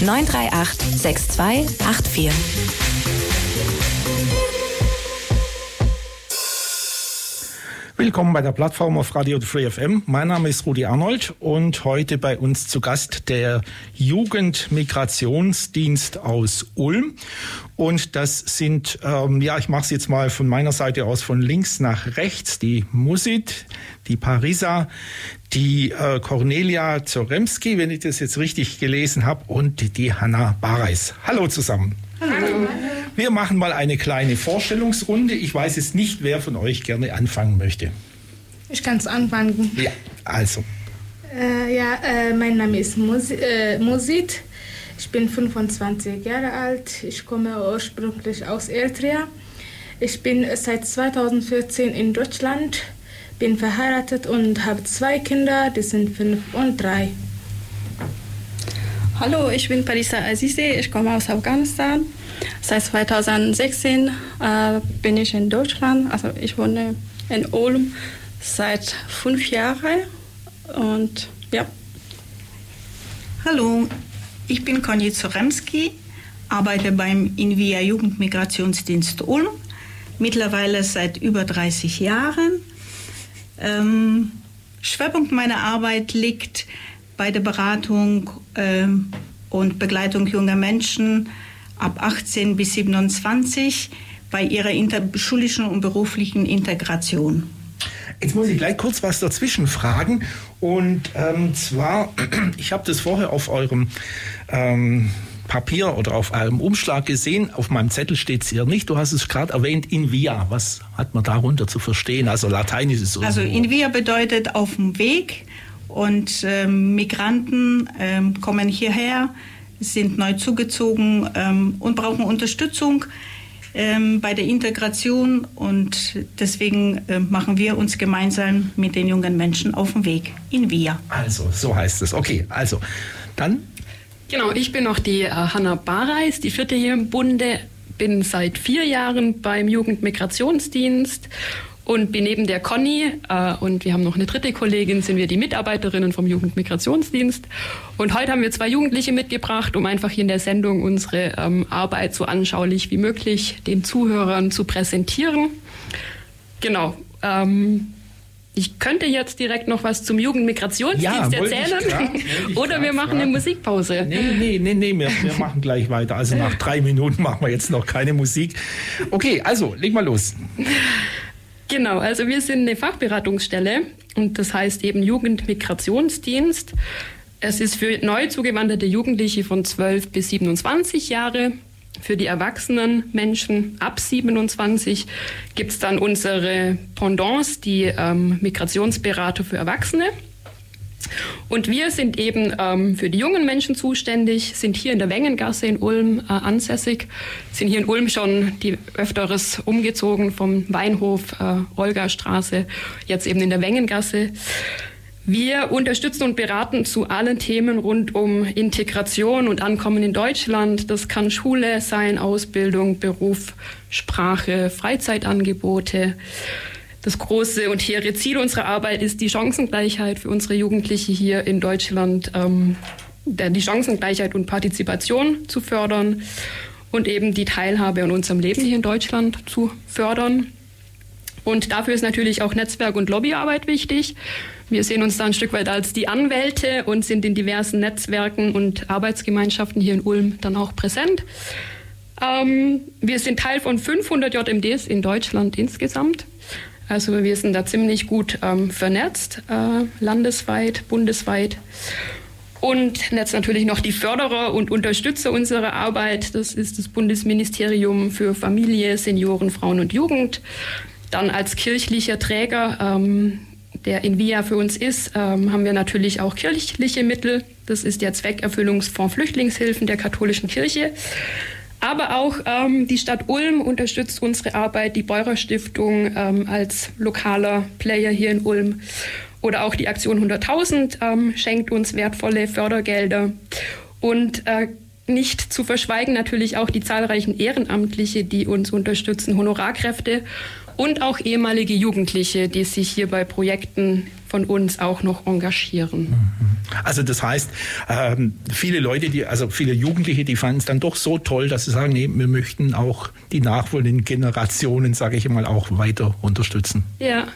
938 6284. Willkommen bei der Plattform auf Radio Free FM. Mein Name ist Rudi Arnold und heute bei uns zu Gast der Jugendmigrationsdienst aus Ulm. Und das sind, ähm, ja, ich mache es jetzt mal von meiner Seite aus von links nach rechts, die Musit, die Parisa, die äh, Cornelia Zoremski, wenn ich das jetzt richtig gelesen habe, und die Hanna Bareis. Hallo zusammen. Hallo. Wir machen mal eine kleine Vorstellungsrunde. Ich weiß jetzt nicht, wer von euch gerne anfangen möchte. Ich kann es anfangen. Ja, also. Äh, ja, äh, mein Name ist Musi äh, Musit. Ich bin 25 Jahre alt. Ich komme ursprünglich aus Eritrea. Ich bin seit 2014 in Deutschland, bin verheiratet und habe zwei Kinder, die sind fünf und drei. Hallo, ich bin Parisa Azize, ich komme aus Afghanistan. Seit 2016 äh, bin ich in Deutschland, also ich wohne in Ulm seit fünf Jahren und ja. Hallo, ich bin Conny Zoremski, arbeite beim Invia Jugendmigrationsdienst Ulm, mittlerweile seit über 30 Jahren. Ähm, Schwerpunkt meiner Arbeit liegt bei der Beratung ähm, und Begleitung junger Menschen ab 18 bis 27 bei ihrer schulischen und beruflichen Integration. Jetzt muss ich gleich kurz was dazwischen fragen. Und ähm, zwar, ich habe das vorher auf eurem ähm, Papier oder auf einem Umschlag gesehen. Auf meinem Zettel steht es hier nicht. Du hast es gerade erwähnt, in via. Was hat man darunter zu verstehen? Also Lateinisch ist es Also in via bedeutet auf dem Weg. Und ähm, Migranten ähm, kommen hierher, sind neu zugezogen ähm, und brauchen Unterstützung ähm, bei der Integration. Und deswegen äh, machen wir uns gemeinsam mit den jungen Menschen auf den Weg in Wir. Also, so heißt es. Okay, also dann. Genau, ich bin auch die äh, Hanna Bareis, die vierte hier im Bunde, bin seit vier Jahren beim Jugendmigrationsdienst und bin neben der Conny äh, und wir haben noch eine dritte Kollegin, sind wir die Mitarbeiterinnen vom Jugendmigrationsdienst. Und heute haben wir zwei Jugendliche mitgebracht, um einfach hier in der Sendung unsere ähm, Arbeit so anschaulich wie möglich den Zuhörern zu präsentieren. Genau. Ähm, ich könnte jetzt direkt noch was zum Jugendmigrationsdienst ja, erzählen. Grad, Oder wir machen fragen. eine Musikpause. Nee, nee, nee, nee, wir, wir machen gleich weiter. Also nach drei Minuten machen wir jetzt noch keine Musik. Okay, also leg mal los. Genau, also wir sind eine Fachberatungsstelle und das heißt eben Jugendmigrationsdienst. Es ist für neu zugewanderte Jugendliche von 12 bis 27 Jahre. Für die erwachsenen Menschen ab 27 gibt es dann unsere Pendants, die ähm, Migrationsberater für Erwachsene. Und wir sind eben ähm, für die jungen Menschen zuständig, sind hier in der Wengengasse in Ulm äh, ansässig, sind hier in Ulm schon die öfteres umgezogen vom Weinhof, äh, Olga-Straße, jetzt eben in der Wengengasse. Wir unterstützen und beraten zu allen Themen rund um Integration und Ankommen in Deutschland. Das kann Schule sein, Ausbildung, Beruf, Sprache, Freizeitangebote. Das große und hehre Ziel unserer Arbeit ist die Chancengleichheit für unsere Jugendliche hier in Deutschland, ähm, die Chancengleichheit und Partizipation zu fördern und eben die Teilhabe an unserem Leben hier in Deutschland zu fördern. Und dafür ist natürlich auch Netzwerk- und Lobbyarbeit wichtig. Wir sehen uns da ein Stück weit als die Anwälte und sind in diversen Netzwerken und Arbeitsgemeinschaften hier in Ulm dann auch präsent. Ähm, wir sind Teil von 500 JMDs in Deutschland insgesamt. Also wir sind da ziemlich gut ähm, vernetzt, äh, landesweit, bundesweit. Und jetzt natürlich noch die Förderer und Unterstützer unserer Arbeit. Das ist das Bundesministerium für Familie, Senioren, Frauen und Jugend. Dann als kirchlicher Träger, ähm, der in VIA für uns ist, ähm, haben wir natürlich auch kirchliche Mittel. Das ist der Zweckerfüllungsfonds Flüchtlingshilfen der katholischen Kirche. Aber auch ähm, die Stadt Ulm unterstützt unsere Arbeit, die Beurer Stiftung ähm, als lokaler Player hier in Ulm oder auch die Aktion 100.000 ähm, schenkt uns wertvolle Fördergelder. Und äh, nicht zu verschweigen natürlich auch die zahlreichen Ehrenamtliche, die uns unterstützen, Honorarkräfte und auch ehemalige Jugendliche, die sich hier bei Projekten von uns auch noch engagieren. Mhm. Also das heißt, ähm, viele Leute, die, also viele Jugendliche, die fanden es dann doch so toll, dass sie sagen, nee, wir möchten auch die nachfolgenden Generationen, sage ich mal, auch weiter unterstützen. Ja,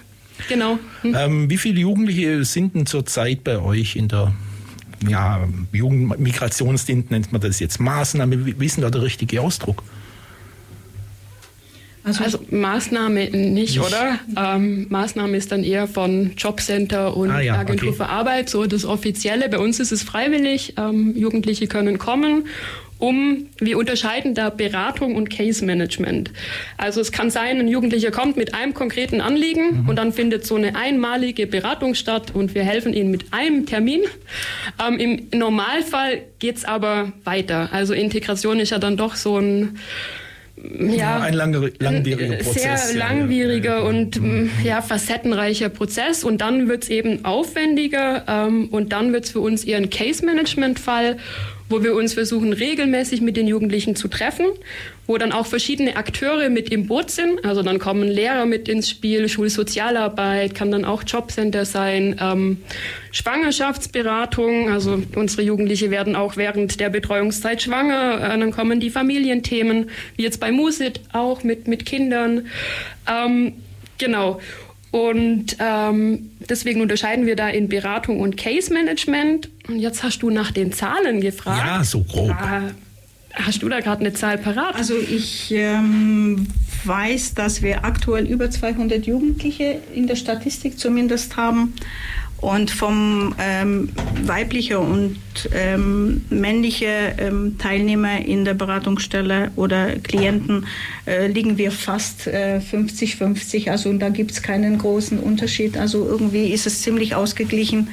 genau. Hm. Ähm, wie viele Jugendliche sind denn zurzeit bei euch in der ja, Jugendmigrationsdienst nennt man das jetzt Maßnahme. Wie ist denn da der richtige Ausdruck? Also, also Maßnahme nicht, oder? Ähm, Maßnahme ist dann eher von Jobcenter und ah, ja, Agentur okay. für Arbeit, so das Offizielle. Bei uns ist es freiwillig. Ähm, Jugendliche können kommen um, wir unterscheiden da Beratung und Case Management. Also es kann sein, ein Jugendlicher kommt mit einem konkreten Anliegen mhm. und dann findet so eine einmalige Beratung statt und wir helfen ihnen mit einem Termin. Ähm, Im Normalfall geht's aber weiter. Also Integration ist ja dann doch so ein ja, ein langwieriger Prozess. Sehr langwieriger ja, und mhm. ja, facettenreicher Prozess. Und dann wird es eben aufwendiger ähm, und dann wird es für uns eher ein Case-Management-Fall wo wir uns versuchen, regelmäßig mit den Jugendlichen zu treffen, wo dann auch verschiedene Akteure mit im Boot sind. Also dann kommen Lehrer mit ins Spiel, Schulsozialarbeit, kann dann auch Jobcenter sein, ähm, Schwangerschaftsberatung. Also unsere Jugendliche werden auch während der Betreuungszeit schwanger. Äh, dann kommen die Familienthemen, wie jetzt bei Musit auch mit, mit Kindern. Ähm, genau. Und ähm, deswegen unterscheiden wir da in Beratung und Case Management. Und jetzt hast du nach den Zahlen gefragt. Ja, so grob. Äh, hast du da gerade eine Zahl parat? Also ich ähm, weiß, dass wir aktuell über 200 Jugendliche in der Statistik zumindest haben. Und vom ähm, weibliche und ähm, männliche ähm, Teilnehmer in der Beratungsstelle oder Klienten äh, liegen wir fast 50-50. Äh, also da gibt es keinen großen Unterschied. Also irgendwie ist es ziemlich ausgeglichen.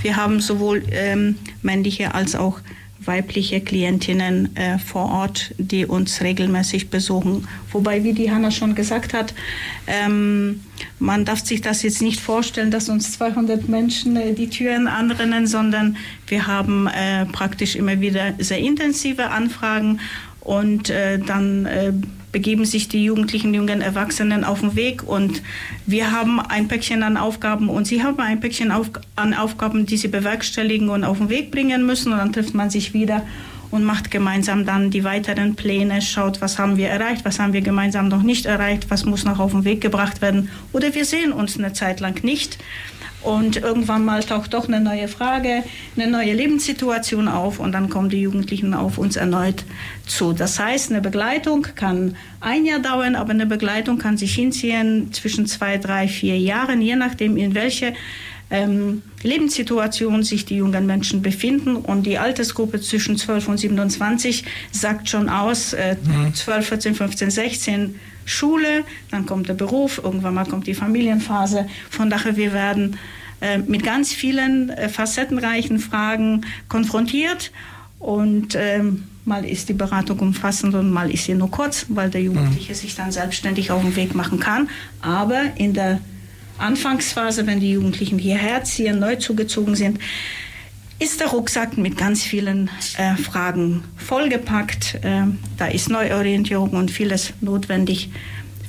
Wir haben sowohl ähm, männliche als auch weibliche Klientinnen äh, vor Ort, die uns regelmäßig besuchen. Wobei, wie die Hanna schon gesagt hat, ähm, man darf sich das jetzt nicht vorstellen, dass uns 200 Menschen äh, die Türen anrennen, sondern wir haben äh, praktisch immer wieder sehr intensive Anfragen und äh, dann äh, begeben sich die Jugendlichen, jungen Erwachsenen auf den Weg und wir haben ein Päckchen an Aufgaben und sie haben ein Päckchen auf, an Aufgaben, die sie bewerkstelligen und auf den Weg bringen müssen und dann trifft man sich wieder und macht gemeinsam dann die weiteren Pläne, schaut, was haben wir erreicht, was haben wir gemeinsam noch nicht erreicht, was muss noch auf den Weg gebracht werden oder wir sehen uns eine Zeit lang nicht. Und irgendwann mal taucht doch eine neue Frage, eine neue Lebenssituation auf und dann kommen die Jugendlichen auf uns erneut zu. Das heißt, eine Begleitung kann ein Jahr dauern, aber eine Begleitung kann sich hinziehen zwischen zwei, drei, vier Jahren, je nachdem, in welche ähm, Lebenssituation sich die jungen Menschen befinden. Und die Altersgruppe zwischen 12 und 27 sagt schon aus, äh, mhm. 12, 14, 15, 16 Schule, dann kommt der Beruf, irgendwann mal kommt die Familienphase. Von daher, wir werden mit ganz vielen äh, facettenreichen Fragen konfrontiert und ähm, mal ist die Beratung umfassend und mal ist sie nur kurz, weil der Jugendliche mhm. sich dann selbstständig auf den Weg machen kann. Aber in der Anfangsphase, wenn die Jugendlichen hierher ziehen, neu zugezogen sind, ist der Rucksack mit ganz vielen äh, Fragen vollgepackt. Äh, da ist Neuorientierung und vieles notwendig,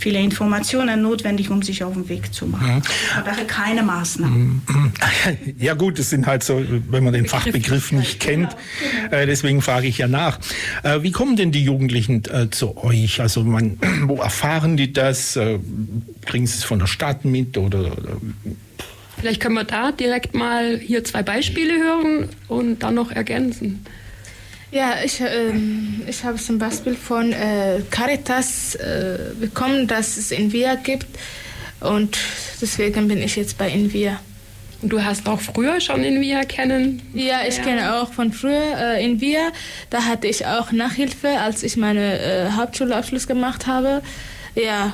viele Informationen notwendig, um sich auf den Weg zu machen. Mhm. Von daher keine Maßnahmen. Mhm. Ja gut, das sind halt so, wenn man den Fachbegriff nicht kennt. Genau. Äh, deswegen frage ich ja nach. Äh, wie kommen denn die Jugendlichen äh, zu euch? Also man, wo erfahren die das? Kriegen sie es von der Stadt mit oder, oder Vielleicht können wir da direkt mal hier zwei Beispiele hören und dann noch ergänzen. Ja, ich, äh, ich habe zum Beispiel von äh, Caritas äh, bekommen, dass es Invia gibt und deswegen bin ich jetzt bei Invia. Du hast auch früher schon Invia kennen? Ja, ich ja. kenne auch von früher äh, Invia. Da hatte ich auch Nachhilfe, als ich meine äh, Hauptschulabschluss gemacht habe. Ja,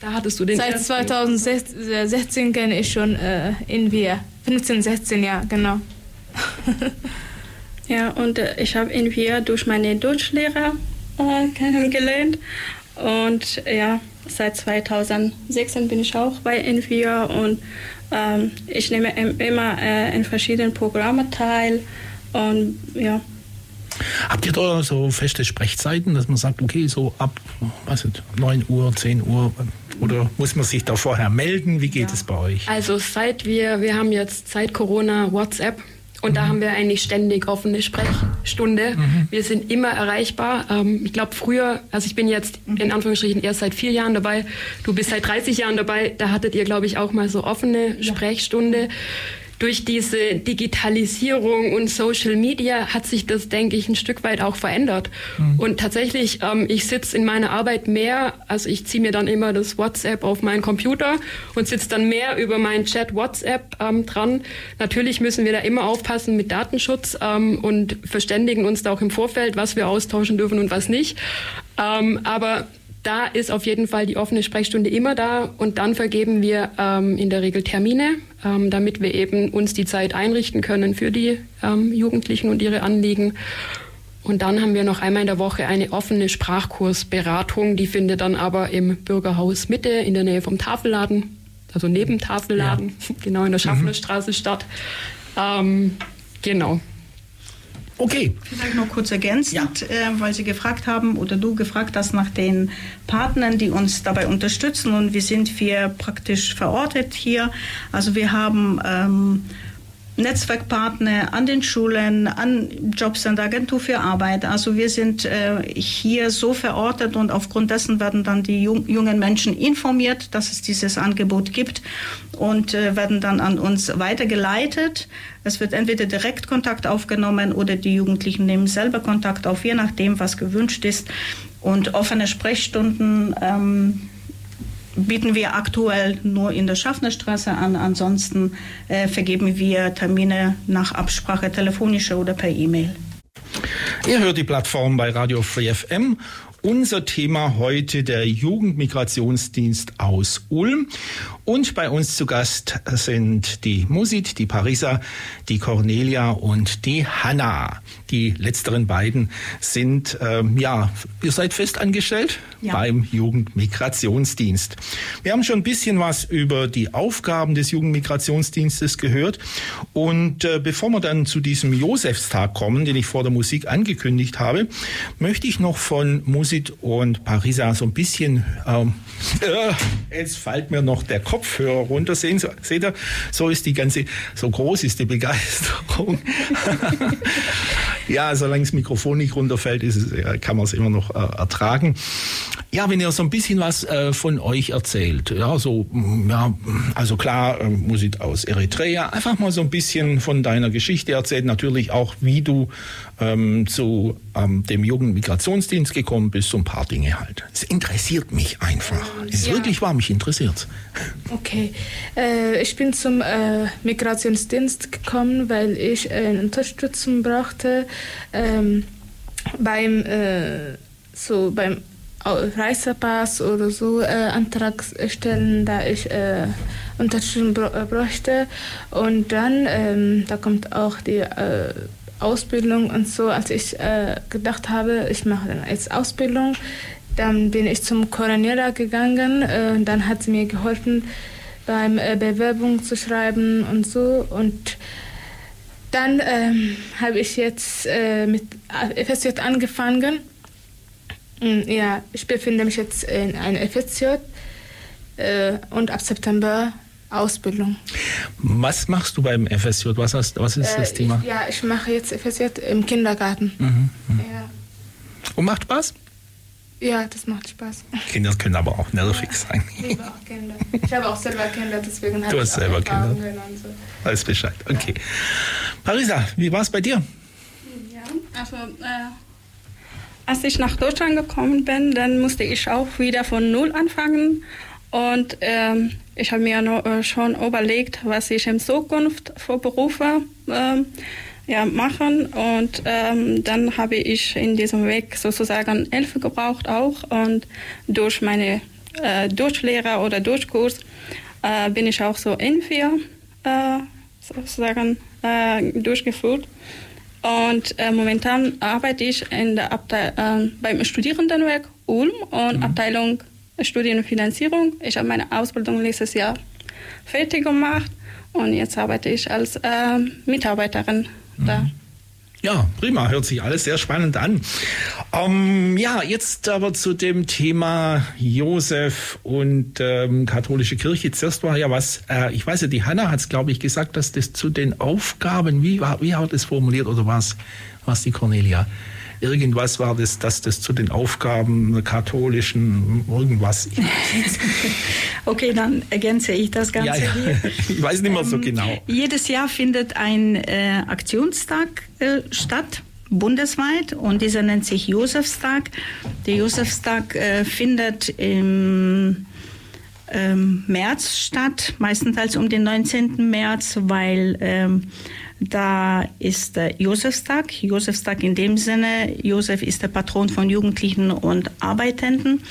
da hattest du den Seit 2016 kenne ich schon äh, in Wir. 15, 16 Jahre, genau. ja, und äh, ich habe in Wir durch meine Deutschlehrer äh, kennengelernt. Und ja, seit 2016 bin ich auch bei Envia und ähm, ich nehme immer äh, in verschiedenen Programmen teil. Und ja. Habt ihr da so feste Sprechzeiten, dass man sagt, okay, so ab was ist, 9 Uhr, 10 Uhr oder muss man sich da vorher melden? Wie geht ja. es bei euch? Also seit wir, wir haben jetzt seit Corona WhatsApp und mhm. da haben wir eigentlich ständig offene Sprechstunde. Mhm. Wir sind immer erreichbar. Ähm, ich glaube, früher, also ich bin jetzt in Anführungsstrichen erst seit vier Jahren dabei. Du bist seit 30 Jahren dabei. Da hattet ihr, glaube ich, auch mal so offene ja. Sprechstunde durch diese Digitalisierung und Social Media hat sich das, denke ich, ein Stück weit auch verändert. Mhm. Und tatsächlich, ähm, ich sitze in meiner Arbeit mehr, also ich ziehe mir dann immer das WhatsApp auf meinen Computer und sitze dann mehr über meinen Chat WhatsApp ähm, dran. Natürlich müssen wir da immer aufpassen mit Datenschutz ähm, und verständigen uns da auch im Vorfeld, was wir austauschen dürfen und was nicht. Ähm, aber da ist auf jeden Fall die offene Sprechstunde immer da und dann vergeben wir ähm, in der Regel Termine, ähm, damit wir eben uns die Zeit einrichten können für die ähm, Jugendlichen und ihre Anliegen. Und dann haben wir noch einmal in der Woche eine offene Sprachkursberatung, die findet dann aber im Bürgerhaus Mitte in der Nähe vom Tafelladen, also neben Tafelladen, ja. genau in der Schaffnerstraße mhm. statt. Ähm, genau. Okay. Vielleicht noch kurz ergänzend, ja. äh, weil Sie gefragt haben oder du gefragt hast nach den Partnern, die uns dabei unterstützen und wie sind wir praktisch verortet hier. Also wir haben ähm, Netzwerkpartner an den Schulen, an Jobcenter, Agentur für Arbeit. Also wir sind äh, hier so verortet und aufgrund dessen werden dann die jung, jungen Menschen informiert, dass es dieses Angebot gibt und äh, werden dann an uns weitergeleitet. Es wird entweder direkt Kontakt aufgenommen oder die Jugendlichen nehmen selber Kontakt auf, je nachdem, was gewünscht ist. Und offene Sprechstunden ähm, bieten wir aktuell nur in der Schaffnerstraße an. Ansonsten äh, vergeben wir Termine nach Absprache telefonischer oder per E-Mail. Ihr hört die Plattform bei Radio Free FM unser Thema heute der Jugendmigrationsdienst aus Ulm. Und bei uns zu Gast sind die Musit, die Parisa, die Cornelia und die Hanna. Die letzteren beiden sind, ähm, ja, ihr seid festangestellt ja. beim Jugendmigrationsdienst. Wir haben schon ein bisschen was über die Aufgaben des Jugendmigrationsdienstes gehört. Und äh, bevor wir dann zu diesem Josefstag kommen, den ich vor der Musik angekündigt habe, möchte ich noch von Musit und Parisa so ein bisschen, ähm, äh, jetzt fällt mir noch der Kopf Kopfhörer runter. Sehen Sie, seht ihr, so ist die ganze, so groß ist die Begeisterung. ja, solange das Mikrofon nicht runterfällt, ist es, kann man es immer noch äh, ertragen. Ja, wenn ihr so ein bisschen was äh, von euch erzählt, ja, so, mm, ja, also klar, äh, Musik aus Eritrea, einfach mal so ein bisschen von deiner Geschichte erzählt, natürlich auch, wie du ähm, zu ähm, dem Jugendmigrationsdienst gekommen bist, so ein paar Dinge halt. Es interessiert mich einfach. Es ist ja. wirklich wahr, mich interessiert Okay, äh, ich bin zum äh, Migrationsdienst gekommen, weil ich äh, Unterstützung brauchte ähm, beim so beim Reisepass oder so äh, Antrag stellen, da ich äh, Unterstützung bräuchte. Und dann, ähm, da kommt auch die äh, Ausbildung und so, als ich äh, gedacht habe, ich mache dann jetzt Ausbildung, dann bin ich zum Coroniera gegangen äh, und dann hat sie mir geholfen, beim äh, Bewerbung zu schreiben und so und dann ähm, habe ich jetzt äh, mit FSJ angefangen. Und, ja, ich befinde mich jetzt in einem FSJ äh, und ab September Ausbildung. Was machst du beim FSJ? Was, hast, was ist äh, das Thema? Ich, ja, ich mache jetzt FSJ im Kindergarten. Mhm, mh. ja. Und macht Spaß? Ja, das macht Spaß. Kinder können aber auch nervig ja, sein. Ich liebe auch Kinder. Ich habe auch selber Kinder, deswegen Du hast selber Kinder. So. Alles Bescheid. Okay. Ja. Parisa, wie war es bei dir? Ja, also äh, als ich nach Deutschland gekommen bin, dann musste ich auch wieder von Null anfangen. Und ähm, ich habe mir noch, äh, schon überlegt, was ich in Zukunft für Berufe äh, ja, machen. Und ähm, dann habe ich in diesem Weg sozusagen Hilfe gebraucht auch. Und durch meine äh, Durchlehrer oder Durchkurs äh, bin ich auch so in vier äh, sozusagen äh, durchgeführt. Und äh, momentan arbeite ich in der Abteil äh, beim Studierendenwerk Ulm und mhm. Abteilung Studienfinanzierung. Ich habe meine Ausbildung letztes Jahr fertig gemacht und jetzt arbeite ich als äh, Mitarbeiterin mhm. da. Ja, prima, hört sich alles sehr spannend an. Ähm, ja, jetzt aber zu dem Thema Josef und ähm, katholische Kirche. Zuerst war ja was, äh, ich weiß ja, die Hanna hat es, glaube ich, gesagt, dass das zu den Aufgaben, wie, war, wie hat es formuliert oder was, was die Cornelia? Irgendwas war das, dass das zu den Aufgaben der katholischen irgendwas. okay, dann ergänze ich das Ganze ja, ja. Ich weiß nicht mehr so ähm, genau. Jedes Jahr findet ein äh, Aktionstag äh, statt bundesweit und dieser nennt sich Josefstag. Der Josefstag äh, findet im ähm, März statt, meistenteils um den 19. März, weil ähm, da ist der Josefstag. Josefstag in dem Sinne, Josef ist der Patron von Jugendlichen und Arbeitenden.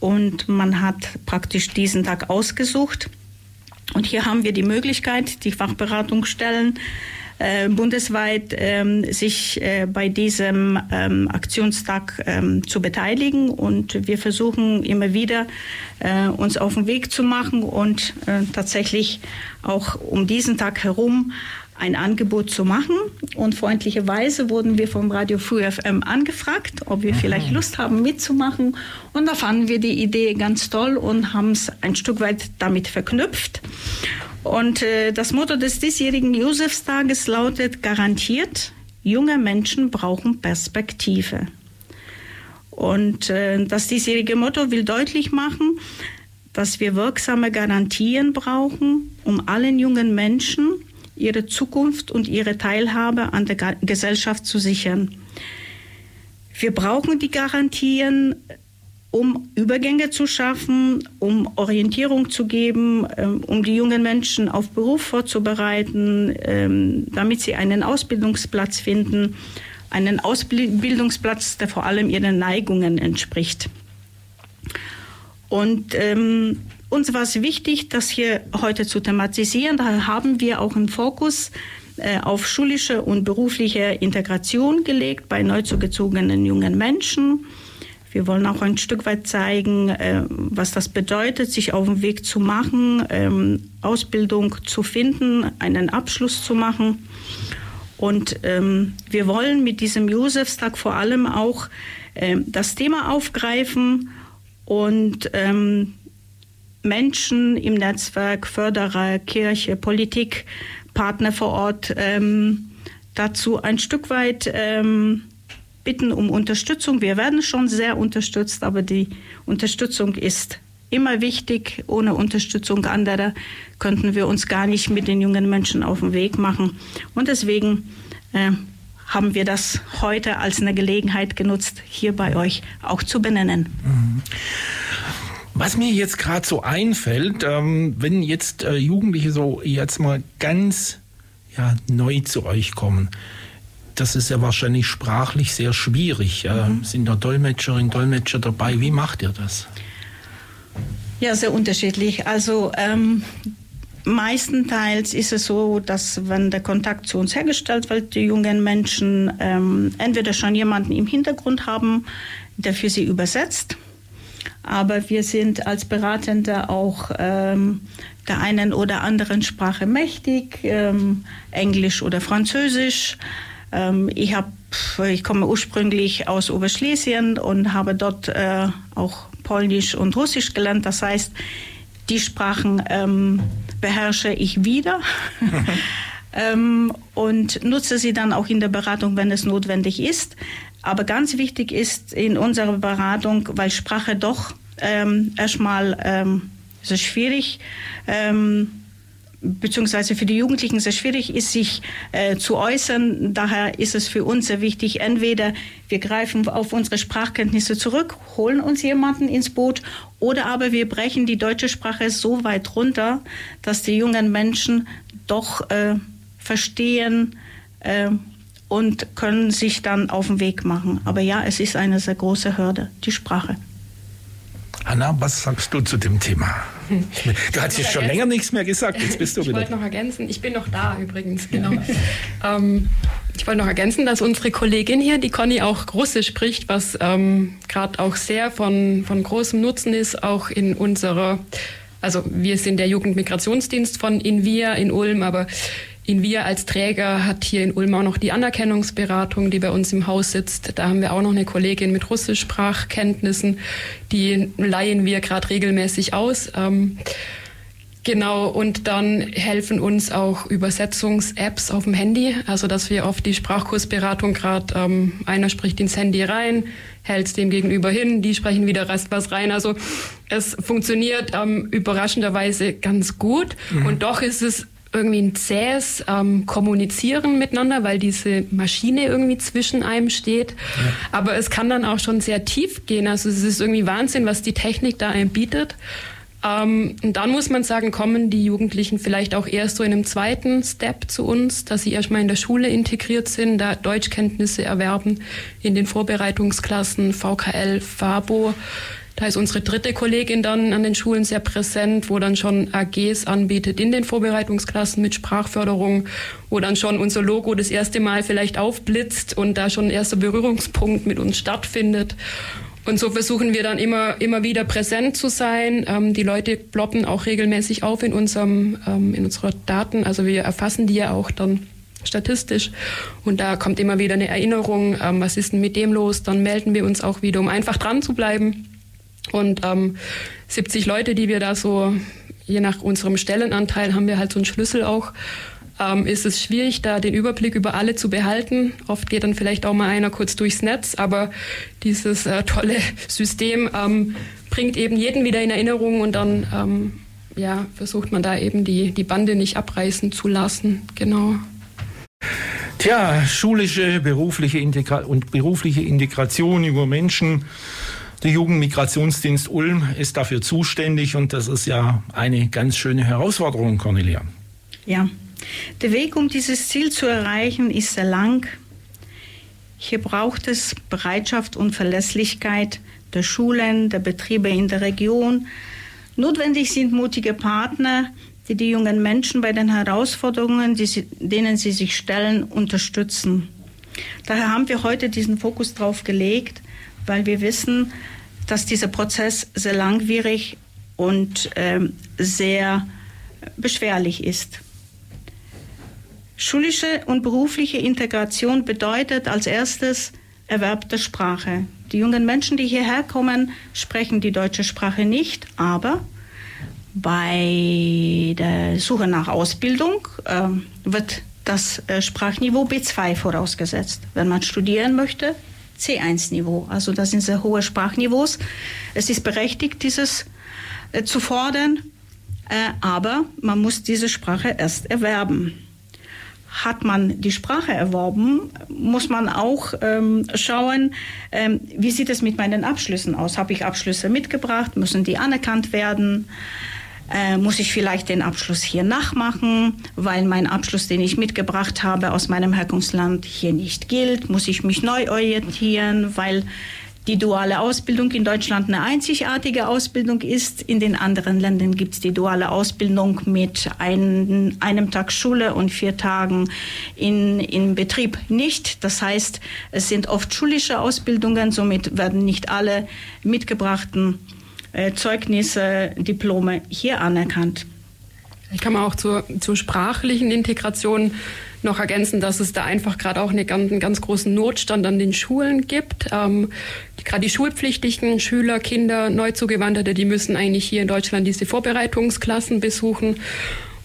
Und man hat praktisch diesen Tag ausgesucht. Und hier haben wir die Möglichkeit, die Fachberatungsstellen äh, bundesweit ähm, sich äh, bei diesem ähm, Aktionstag ähm, zu beteiligen. Und wir versuchen immer wieder, äh, uns auf den Weg zu machen und äh, tatsächlich auch um diesen Tag herum ein Angebot zu machen. Und freundlicherweise wurden wir vom Radio Free FM angefragt, ob wir vielleicht Lust haben mitzumachen. Und da fanden wir die Idee ganz toll und haben es ein Stück weit damit verknüpft. Und äh, das Motto des diesjährigen Josefstages lautet garantiert, junge Menschen brauchen Perspektive. Und äh, das diesjährige Motto will deutlich machen, dass wir wirksame Garantien brauchen, um allen jungen Menschen ihre Zukunft und ihre Teilhabe an der Gesellschaft zu sichern. Wir brauchen die Garantien, um Übergänge zu schaffen, um Orientierung zu geben, ähm, um die jungen Menschen auf Beruf vorzubereiten, ähm, damit sie einen Ausbildungsplatz finden, einen Ausbildungsplatz, der vor allem ihren Neigungen entspricht. Und ähm, uns war es wichtig, das hier heute zu thematisieren. Da haben wir auch einen Fokus äh, auf schulische und berufliche Integration gelegt bei neu zugezogenen jungen Menschen. Wir wollen auch ein Stück weit zeigen, äh, was das bedeutet, sich auf den Weg zu machen, ähm, Ausbildung zu finden, einen Abschluss zu machen. Und ähm, wir wollen mit diesem Josefstag vor allem auch äh, das Thema aufgreifen und ähm, Menschen im Netzwerk, Förderer, Kirche, Politik, Partner vor Ort ähm, dazu ein Stück weit ähm, bitten um Unterstützung. Wir werden schon sehr unterstützt, aber die Unterstützung ist immer wichtig. Ohne Unterstützung anderer könnten wir uns gar nicht mit den jungen Menschen auf den Weg machen. Und deswegen äh, haben wir das heute als eine Gelegenheit genutzt, hier bei euch auch zu benennen. Mhm. Was mir jetzt gerade so einfällt, ähm, wenn jetzt äh, Jugendliche so jetzt mal ganz ja, neu zu euch kommen, das ist ja wahrscheinlich sprachlich sehr schwierig. Äh, mhm. Sind da Dolmetscherinnen, Dolmetscher dabei? Wie macht ihr das? Ja, sehr unterschiedlich. Also ähm, meistenteils ist es so, dass wenn der Kontakt zu uns hergestellt wird, die jungen Menschen ähm, entweder schon jemanden im Hintergrund haben, der für sie übersetzt aber wir sind als Beratende auch ähm, der einen oder anderen Sprache mächtig, ähm, Englisch oder Französisch. Ähm, ich, hab, ich komme ursprünglich aus Oberschlesien und habe dort äh, auch Polnisch und Russisch gelernt. Das heißt, die Sprachen ähm, beherrsche ich wieder. ähm, und nutze sie dann auch in der Beratung, wenn es notwendig ist. Aber ganz wichtig ist in unserer Beratung, weil Sprache doch ähm, erstmal ähm, sehr schwierig ähm, beziehungsweise für die Jugendlichen sehr schwierig ist, sich äh, zu äußern. Daher ist es für uns sehr wichtig, entweder wir greifen auf unsere Sprachkenntnisse zurück, holen uns jemanden ins Boot, oder aber wir brechen die deutsche Sprache so weit runter, dass die jungen Menschen doch äh, verstehen, äh, und können sich dann auf den Weg machen. Aber ja, es ist eine sehr große Hürde, die Sprache. Anna, was sagst du zu dem Thema? Du hast jetzt schon länger nichts mehr gesagt, jetzt bist du ich wieder. Ich wollte noch ergänzen, ich bin noch da übrigens, genau. ähm, Ich wollte noch ergänzen, dass unsere Kollegin hier, die Conny, auch Russisch spricht, was ähm, gerade auch sehr von, von großem Nutzen ist, auch in unserer, also wir sind der Jugendmigrationsdienst von Invia in Ulm, aber Invia als Träger hat hier in Ulm auch noch die Anerkennungsberatung, die bei uns im Haus sitzt. Da haben wir auch noch eine Kollegin mit Russischsprachkenntnissen, die leihen wir gerade regelmäßig aus. Ähm, Genau, und dann helfen uns auch Übersetzungs-Apps auf dem Handy, also dass wir oft die Sprachkursberatung gerade, ähm, einer spricht ins Handy rein, hält es dem gegenüber hin, die sprechen wieder was rein. Also es funktioniert ähm, überraschenderweise ganz gut mhm. und doch ist es irgendwie ein zähes ähm, Kommunizieren miteinander, weil diese Maschine irgendwie zwischen einem steht. Ja. Aber es kann dann auch schon sehr tief gehen. Also es ist irgendwie Wahnsinn, was die Technik da einem bietet. Ähm, und dann muss man sagen, kommen die Jugendlichen vielleicht auch erst so in einem zweiten Step zu uns, dass sie erstmal in der Schule integriert sind, da Deutschkenntnisse erwerben in den Vorbereitungsklassen VKL, FABO. Da ist unsere dritte Kollegin dann an den Schulen sehr präsent, wo dann schon AGs anbietet in den Vorbereitungsklassen mit Sprachförderung, wo dann schon unser Logo das erste Mal vielleicht aufblitzt und da schon ein erster Berührungspunkt mit uns stattfindet. Und so versuchen wir dann immer, immer wieder präsent zu sein. Ähm, die Leute ploppen auch regelmäßig auf in unserem, ähm, in unserer Daten. Also wir erfassen die ja auch dann statistisch. Und da kommt immer wieder eine Erinnerung, ähm, was ist denn mit dem los? Dann melden wir uns auch wieder, um einfach dran zu bleiben. Und ähm, 70 Leute, die wir da so, je nach unserem Stellenanteil, haben wir halt so einen Schlüssel auch ähm, ist es schwierig, da den Überblick über alle zu behalten. Oft geht dann vielleicht auch mal einer kurz durchs Netz, aber dieses äh, tolle System ähm, bringt eben jeden wieder in Erinnerung und dann ähm, ja, versucht man da eben die, die Bande nicht abreißen zu lassen. Genau. Tja, schulische, berufliche Integra und berufliche Integration über Menschen. Der Jugendmigrationsdienst Ulm ist dafür zuständig und das ist ja eine ganz schöne Herausforderung, Cornelia. Ja, der Weg, um dieses Ziel zu erreichen, ist sehr lang. Hier braucht es Bereitschaft und Verlässlichkeit der Schulen, der Betriebe in der Region. Notwendig sind mutige Partner, die die jungen Menschen bei den Herausforderungen, sie, denen sie sich stellen, unterstützen. Daher haben wir heute diesen Fokus drauf gelegt, weil wir wissen, dass dieser Prozess sehr langwierig und äh, sehr beschwerlich ist. Schulische und berufliche Integration bedeutet als erstes Erwerb der Sprache. Die jungen Menschen, die hierher kommen, sprechen die deutsche Sprache nicht, aber bei der Suche nach Ausbildung äh, wird das äh, Sprachniveau B2 vorausgesetzt. Wenn man studieren möchte, C1-Niveau. Also das sind sehr hohe Sprachniveaus. Es ist berechtigt, dieses äh, zu fordern, äh, aber man muss diese Sprache erst erwerben hat man die Sprache erworben, muss man auch ähm, schauen, ähm, wie sieht es mit meinen Abschlüssen aus? Habe ich Abschlüsse mitgebracht? Müssen die anerkannt werden? Äh, muss ich vielleicht den Abschluss hier nachmachen, weil mein Abschluss, den ich mitgebracht habe aus meinem Herkunftsland, hier nicht gilt? Muss ich mich neu orientieren, weil die duale Ausbildung in Deutschland eine einzigartige Ausbildung ist. In den anderen Ländern gibt es die duale Ausbildung mit ein, einem Tag Schule und vier Tagen in, in Betrieb nicht. Das heißt, es sind oft schulische Ausbildungen, somit werden nicht alle mitgebrachten äh, Zeugnisse, Diplome hier anerkannt. Ich kann auch zur, zur sprachlichen Integration noch ergänzen, dass es da einfach gerade auch eine einen ganz großen Notstand an den Schulen gibt. Ähm, gerade die schulpflichtigen Schüler, Kinder, Neuzugewanderte, die müssen eigentlich hier in Deutschland diese Vorbereitungsklassen besuchen.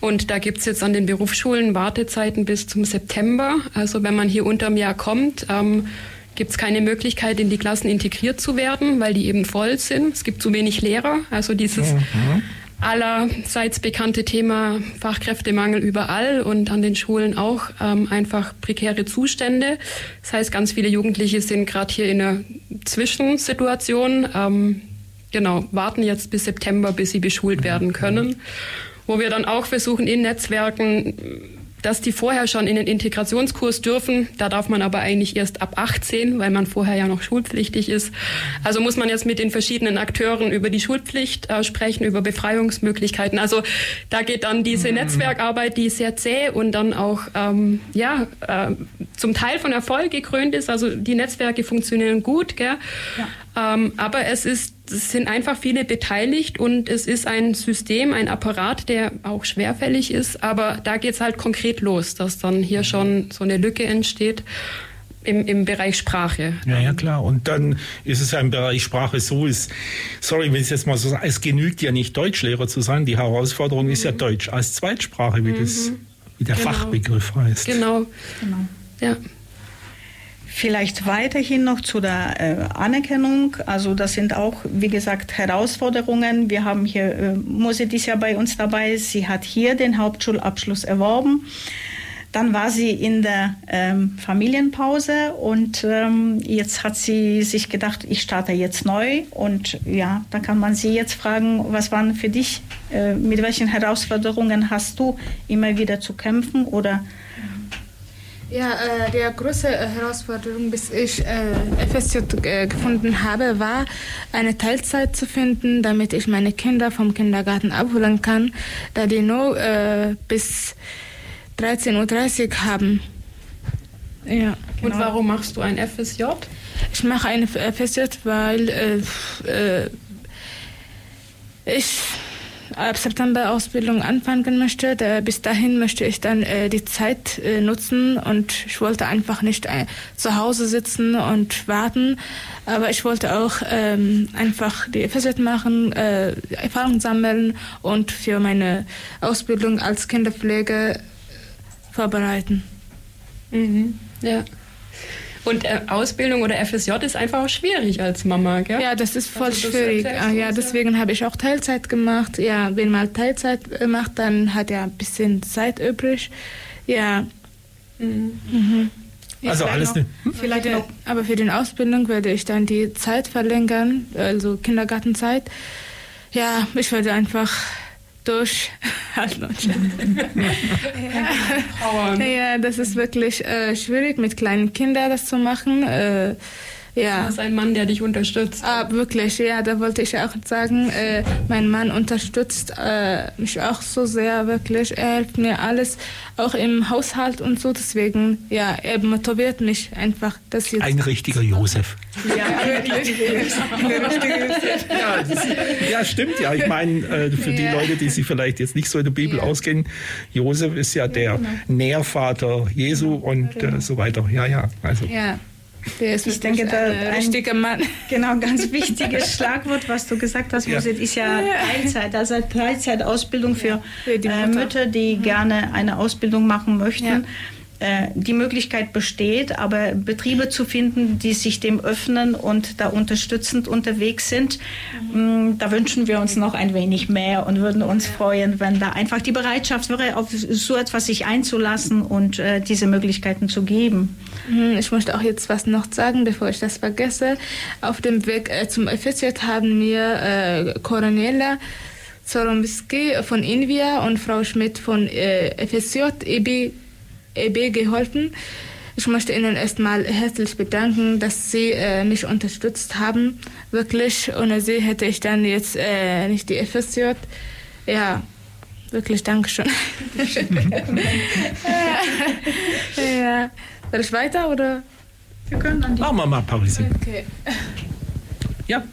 Und da gibt's jetzt an den Berufsschulen Wartezeiten bis zum September. Also wenn man hier unterm Jahr kommt, ähm, gibt es keine Möglichkeit, in die Klassen integriert zu werden, weil die eben voll sind. Es gibt zu wenig Lehrer. Also dieses mhm allerseits bekannte Thema Fachkräftemangel überall und an den Schulen auch ähm, einfach prekäre Zustände. Das heißt, ganz viele Jugendliche sind gerade hier in einer Zwischensituation. Ähm, genau, warten jetzt bis September, bis sie beschult werden können. Wo wir dann auch versuchen, in Netzwerken dass die vorher schon in den Integrationskurs dürfen. Da darf man aber eigentlich erst ab 18, weil man vorher ja noch schulpflichtig ist. Also muss man jetzt mit den verschiedenen Akteuren über die Schulpflicht äh, sprechen, über Befreiungsmöglichkeiten. Also da geht dann diese mhm. Netzwerkarbeit, die sehr zäh und dann auch ähm, ja äh, zum Teil von Erfolg gekrönt ist. Also die Netzwerke funktionieren gut, gell? Ja. Ähm, aber es ist es sind einfach viele beteiligt und es ist ein System, ein Apparat, der auch schwerfällig ist. Aber da geht es halt konkret los, dass dann hier schon so eine Lücke entsteht. Im, im Bereich Sprache. Ja, ja, klar. Und dann ist es ja im Bereich Sprache so, ist, sorry, wenn ich es jetzt mal so sage, es genügt ja nicht Deutschlehrer zu sein. Die Herausforderung mhm. ist ja mhm. Deutsch als Zweitsprache, wie, mhm. das, wie der genau. Fachbegriff heißt. Genau. genau. Ja. Vielleicht weiterhin noch zu der äh, Anerkennung. Also das sind auch, wie gesagt, Herausforderungen. Wir haben hier, äh, Mosit ist ja bei uns dabei. Sie hat hier den Hauptschulabschluss erworben. Dann war sie in der ähm, Familienpause und ähm, jetzt hat sie sich gedacht, ich starte jetzt neu. Und ja, da kann man sie jetzt fragen, was waren für dich, äh, mit welchen Herausforderungen hast du immer wieder zu kämpfen oder ja, äh, die größte Herausforderung, bis ich äh, FSJ äh, gefunden habe, war, eine Teilzeit zu finden, damit ich meine Kinder vom Kindergarten abholen kann, da die nur äh, bis 13.30 Uhr haben. Ja, genau. Und warum machst du ein FSJ? Ich mache ein FSJ, weil äh, äh, ich ab September Ausbildung anfangen möchte. Da, bis dahin möchte ich dann äh, die Zeit äh, nutzen und ich wollte einfach nicht äh, zu Hause sitzen und warten, aber ich wollte auch ähm, einfach die FSJ machen, äh, Erfahrung sammeln und für meine Ausbildung als Kinderpflege vorbereiten. Mhm. Ja. Und äh, Ausbildung oder FSJ ist einfach auch schwierig als Mama, gell? Ja, das ist voll also, schwierig. Ah, ja, deswegen habe ich auch Teilzeit gemacht. Ja, wenn man Teilzeit macht, dann hat er ein bisschen Zeit übrig. Ja. Mhm. Mhm. Also alles noch, vielleicht noch. Aber für die Ausbildung werde ich dann die Zeit verlängern, also Kindergartenzeit. Ja, ich werde einfach durch. ja. ja, das ist wirklich äh, schwierig, mit kleinen Kindern das zu machen. Äh, ja. Du hast einen Mann, der dich unterstützt. Ah, wirklich, ja, da wollte ich auch sagen, äh, mein Mann unterstützt äh, mich auch so sehr, wirklich. Er hilft mir alles, auch im Haushalt und so. Deswegen, ja, er motiviert mich einfach. Dass jetzt Ein richtiger Josef. Ja, wirklich. ja, das, ja, stimmt ja. Ich meine, äh, für die Leute, die sich vielleicht jetzt nicht so in der Bibel ja. auskennen, Josef ist ja der genau. Nährvater Jesu und äh, genau. so weiter. Ja, ja. Also. Ja. Der ist ich denke, da ein richtiger Mann. Genau, ganz wichtiges Schlagwort, was du gesagt hast, ja. ist ja Teilzeit, also Teilzeitausbildung für, für äh, Mütter, die mhm. gerne eine Ausbildung machen möchten. Ja. Äh, die Möglichkeit besteht, aber Betriebe zu finden, die sich dem öffnen und da unterstützend unterwegs sind, mhm. da wünschen wir uns noch ein wenig mehr und würden uns freuen, wenn da einfach die Bereitschaft wäre, auf so etwas sich einzulassen und äh, diese Möglichkeiten zu geben. Mhm, ich möchte auch jetzt was noch sagen, bevor ich das vergesse. Auf dem Weg äh, zum FSJ haben mir äh, Cornelia Zoromski von Invia und Frau Schmidt von äh, FSJ EB EB geholfen. Ich möchte Ihnen erstmal herzlich bedanken, dass Sie äh, mich unterstützt haben. Wirklich, ohne Sie hätte ich dann jetzt äh, nicht die FSJ. Ja, wirklich Dankeschön. ja. Soll ich weiter oder? Wir können dann die Machen wir mal Pause. Okay. Ja.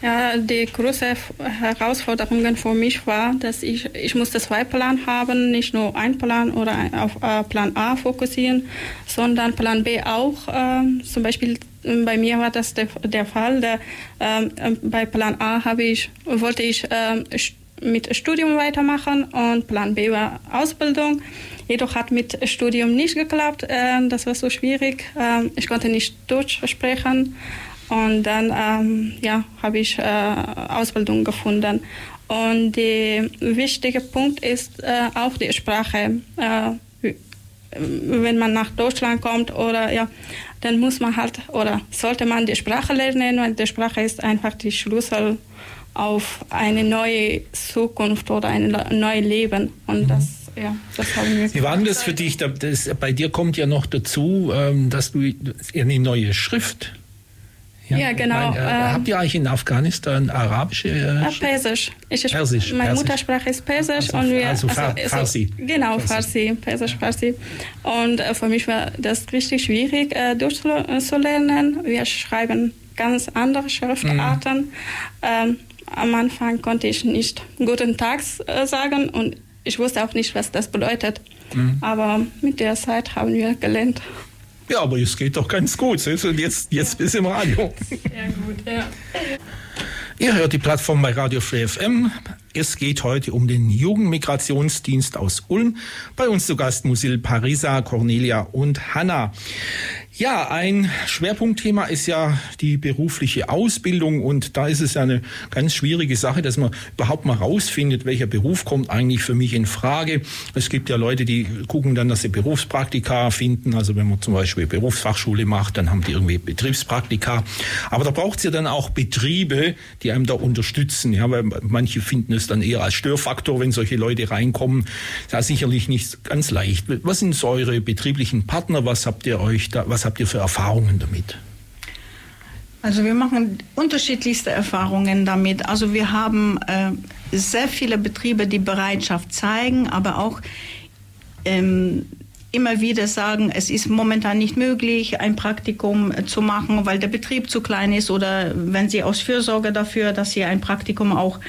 Ja, die größte Herausforderung für mich war, dass ich, ich musste zwei Plan haben, nicht nur ein Plan oder auf äh, Plan A fokussieren, sondern Plan B auch. Äh, zum Beispiel äh, bei mir war das der, der Fall. Der, ähm, äh, bei Plan A habe ich, wollte ich ähm, mit Studium weitermachen und Plan B war Ausbildung. Jedoch hat mit Studium nicht geklappt. Das war so schwierig. Ähm, ich konnte nicht Deutsch sprechen. Und dann ähm, ja, habe ich äh, Ausbildung gefunden. Und der wichtige Punkt ist äh, auch die Sprache. Äh, wenn man nach Deutschland kommt oder ja, dann muss man halt oder sollte man die Sprache lernen, weil die Sprache ist einfach die Schlüssel auf eine neue Zukunft oder ein neues Leben. Und mhm. das ja, das haben wir. Wie war denn das für dich? Das, bei dir kommt ja noch dazu, ähm, dass du eine neue Schrift ja, ja, genau. Mein, äh, ähm, habt ihr eigentlich in Afghanistan arabische? Äh, äh Persisch. Ich, Persisch. Meine Persisch. Muttersprache ist Persisch also, und wir also, also Farsi. Genau, Farsi, Persisch, Farsi. Und äh, für mich war das richtig schwierig äh, durchzulernen. Wir schreiben ganz andere Schriftarten. Mhm. Ähm, am Anfang konnte ich nicht Guten Tag äh, sagen und ich wusste auch nicht, was das bedeutet. Mhm. Aber mit der Zeit haben wir gelernt. Ja, aber es geht doch ganz gut. Und jetzt, jetzt bist du im Radio. Ja, gut, ja. Ihr hört die Plattform bei Radio Free FM. Es geht heute um den Jugendmigrationsdienst aus Ulm. Bei uns zu Gast Musil Parisa, Cornelia und Hanna. Ja, ein Schwerpunktthema ist ja die berufliche Ausbildung und da ist es ja eine ganz schwierige Sache, dass man überhaupt mal rausfindet, welcher Beruf kommt eigentlich für mich in Frage. Es gibt ja Leute, die gucken dann, dass sie Berufspraktika finden. Also wenn man zum Beispiel Berufsfachschule macht, dann haben die irgendwie Betriebspraktika. Aber da braucht es ja dann auch Betriebe, die einem da unterstützen. Ja, weil manche finden es dann eher als Störfaktor, wenn solche Leute reinkommen. Ist sicherlich nicht ganz leicht. Was sind so eure betrieblichen Partner? Was habt ihr euch da, was habt ihr für Erfahrungen damit? Also wir machen unterschiedlichste Erfahrungen damit. Also wir haben äh, sehr viele Betriebe, die Bereitschaft zeigen, aber auch ähm, immer wieder sagen, es ist momentan nicht möglich, ein Praktikum zu machen, weil der Betrieb zu klein ist oder wenn sie aus Fürsorge dafür, dass sie ein Praktikum auch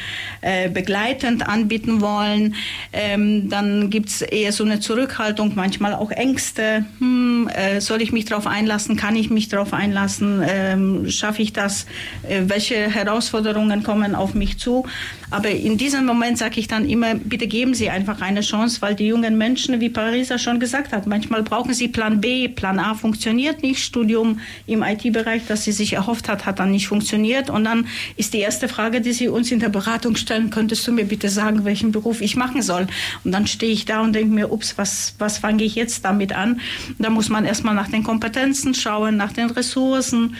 äh, begleitend anbieten wollen, ähm, dann gibt es eher so eine Zurückhaltung, manchmal auch Ängste. Hm, äh, soll ich mich darauf einlassen? Kann ich mich darauf einlassen? Ähm, Schaffe ich das? Äh, welche Herausforderungen kommen auf mich zu? Aber in diesem Moment sage ich dann immer, bitte geben Sie einfach eine Chance, weil die jungen Menschen, wie Pariser schon gesagt hat, manchmal brauchen sie Plan B, Plan A funktioniert nicht, Studium im IT-Bereich, das sie sich erhofft hat, hat dann nicht funktioniert. Und dann ist die erste Frage, die sie uns in der Beratung stellen, könntest du mir bitte sagen, welchen Beruf ich machen soll? Und dann stehe ich da und denke mir, ups, was, was fange ich jetzt damit an? Da muss man erstmal nach den Kompetenzen schauen, nach den Ressourcen,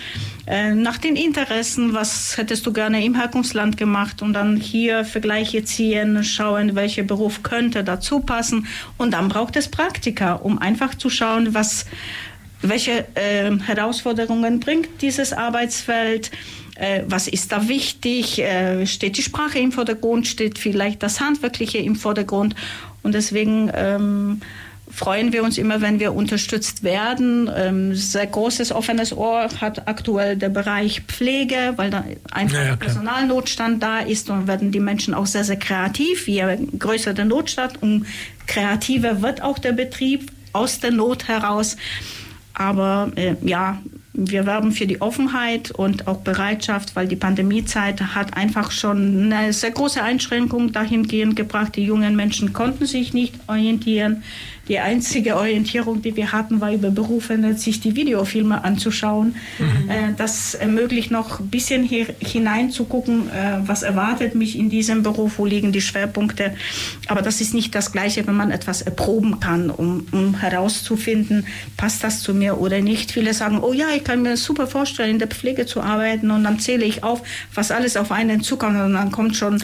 äh, nach den Interessen, was hättest du gerne im Herkunftsland gemacht und dann hier Vergleiche ziehen, schauen, welcher Beruf könnte dazu passen und dann braucht es Praktika, um einfach zu schauen, was welche äh, Herausforderungen bringt dieses Arbeitsfeld, äh, was ist da wichtig, äh, steht die Sprache im Vordergrund, steht vielleicht das Handwerkliche im Vordergrund. Und deswegen ähm, freuen wir uns immer, wenn wir unterstützt werden. Ähm, sehr großes offenes Ohr hat aktuell der Bereich Pflege, weil da einfach ja, Personalnotstand da ist und werden die Menschen auch sehr, sehr kreativ. Je größer der Notstand, um kreativer wird auch der Betrieb aus der Not heraus. Aber äh, ja, wir werben für die Offenheit und auch Bereitschaft, weil die Pandemiezeit hat einfach schon eine sehr große Einschränkung dahingehend gebracht. Die jungen Menschen konnten sich nicht orientieren. Die einzige Orientierung, die wir hatten, war über Berufe, sich die Videofilme anzuschauen. Mhm. Äh, das ermöglicht noch ein bisschen hier hineinzugucken, äh, was erwartet mich in diesem Beruf, wo liegen die Schwerpunkte. Aber das ist nicht das Gleiche, wenn man etwas erproben kann, um, um herauszufinden, passt das zu mir oder nicht. Viele sagen, oh ja, ich kann mir super vorstellen, in der Pflege zu arbeiten und dann zähle ich auf, was alles auf einen zukommt und dann kommt schon...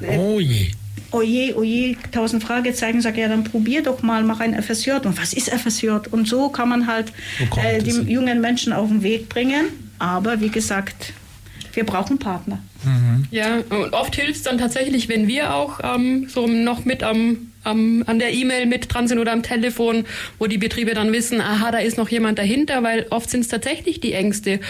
Äh, oh je oje, oje, tausend Fragezeichen, sage ja, dann probier doch mal, mach ein FSJ. Und was ist FSJ? Und so kann man halt äh, die jungen Menschen auf den Weg bringen. Aber wie gesagt, wir brauchen Partner. Mhm. Ja, und oft hilft es dann tatsächlich, wenn wir auch ähm, so noch mit am am, an der E-Mail mit dran sind oder am Telefon, wo die Betriebe dann wissen, aha, da ist noch jemand dahinter, weil oft sind es tatsächlich die Ängste.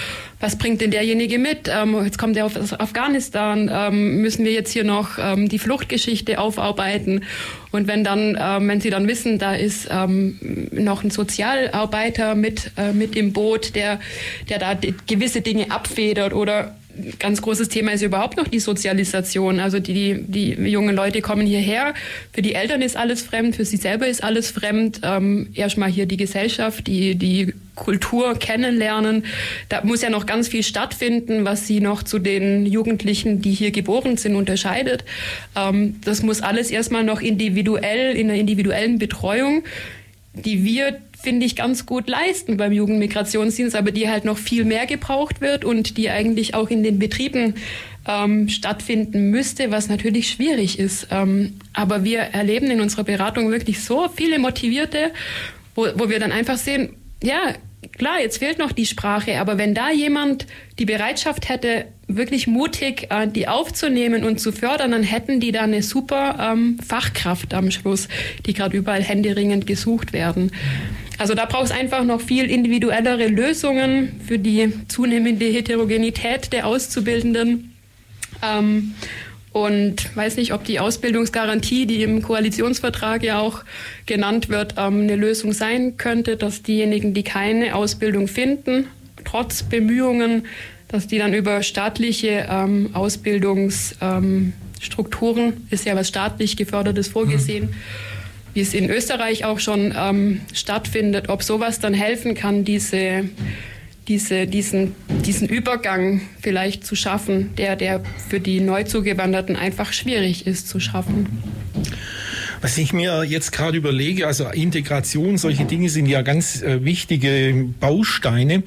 Was bringt denn derjenige mit? Ähm, jetzt kommt er aus Afghanistan, ähm, müssen wir jetzt hier noch ähm, die Fluchtgeschichte aufarbeiten. Und wenn dann, ähm, wenn sie dann wissen, da ist ähm, noch ein Sozialarbeiter mit, äh, mit im Boot, der, der da gewisse Dinge abfedert oder ganz großes Thema ist überhaupt noch die Sozialisation. Also die, die jungen Leute kommen hierher, für die Eltern ist alles fremd, für sie selber ist alles fremd. Ähm, erstmal hier die Gesellschaft, die, die Kultur kennenlernen. Da muss ja noch ganz viel stattfinden, was sie noch zu den Jugendlichen, die hier geboren sind, unterscheidet. Ähm, das muss alles erstmal noch individuell, in einer individuellen Betreuung, die wir finde ich, ganz gut leisten beim Jugendmigrationsdienst, aber die halt noch viel mehr gebraucht wird und die eigentlich auch in den Betrieben ähm, stattfinden müsste, was natürlich schwierig ist. Ähm, aber wir erleben in unserer Beratung wirklich so viele Motivierte, wo, wo wir dann einfach sehen, ja, klar, jetzt fehlt noch die Sprache, aber wenn da jemand die Bereitschaft hätte, wirklich mutig äh, die aufzunehmen und zu fördern, dann hätten die da eine super ähm, Fachkraft am Schluss, die gerade überall händeringend gesucht werden. Also da braucht es einfach noch viel individuellere Lösungen für die zunehmende Heterogenität der Auszubildenden. Ähm, und weiß nicht, ob die Ausbildungsgarantie, die im Koalitionsvertrag ja auch genannt wird, ähm, eine Lösung sein könnte, dass diejenigen, die keine Ausbildung finden, trotz Bemühungen, dass die dann über staatliche ähm, Ausbildungsstrukturen, ist ja was staatlich gefördertes vorgesehen, mhm. Wie es in Österreich auch schon ähm, stattfindet, ob sowas dann helfen kann, diese diese, diesen, diesen Übergang vielleicht zu schaffen, der, der für die Neuzugewanderten einfach schwierig ist zu schaffen. Was ich mir jetzt gerade überlege, also Integration, solche Dinge sind ja ganz äh, wichtige Bausteine.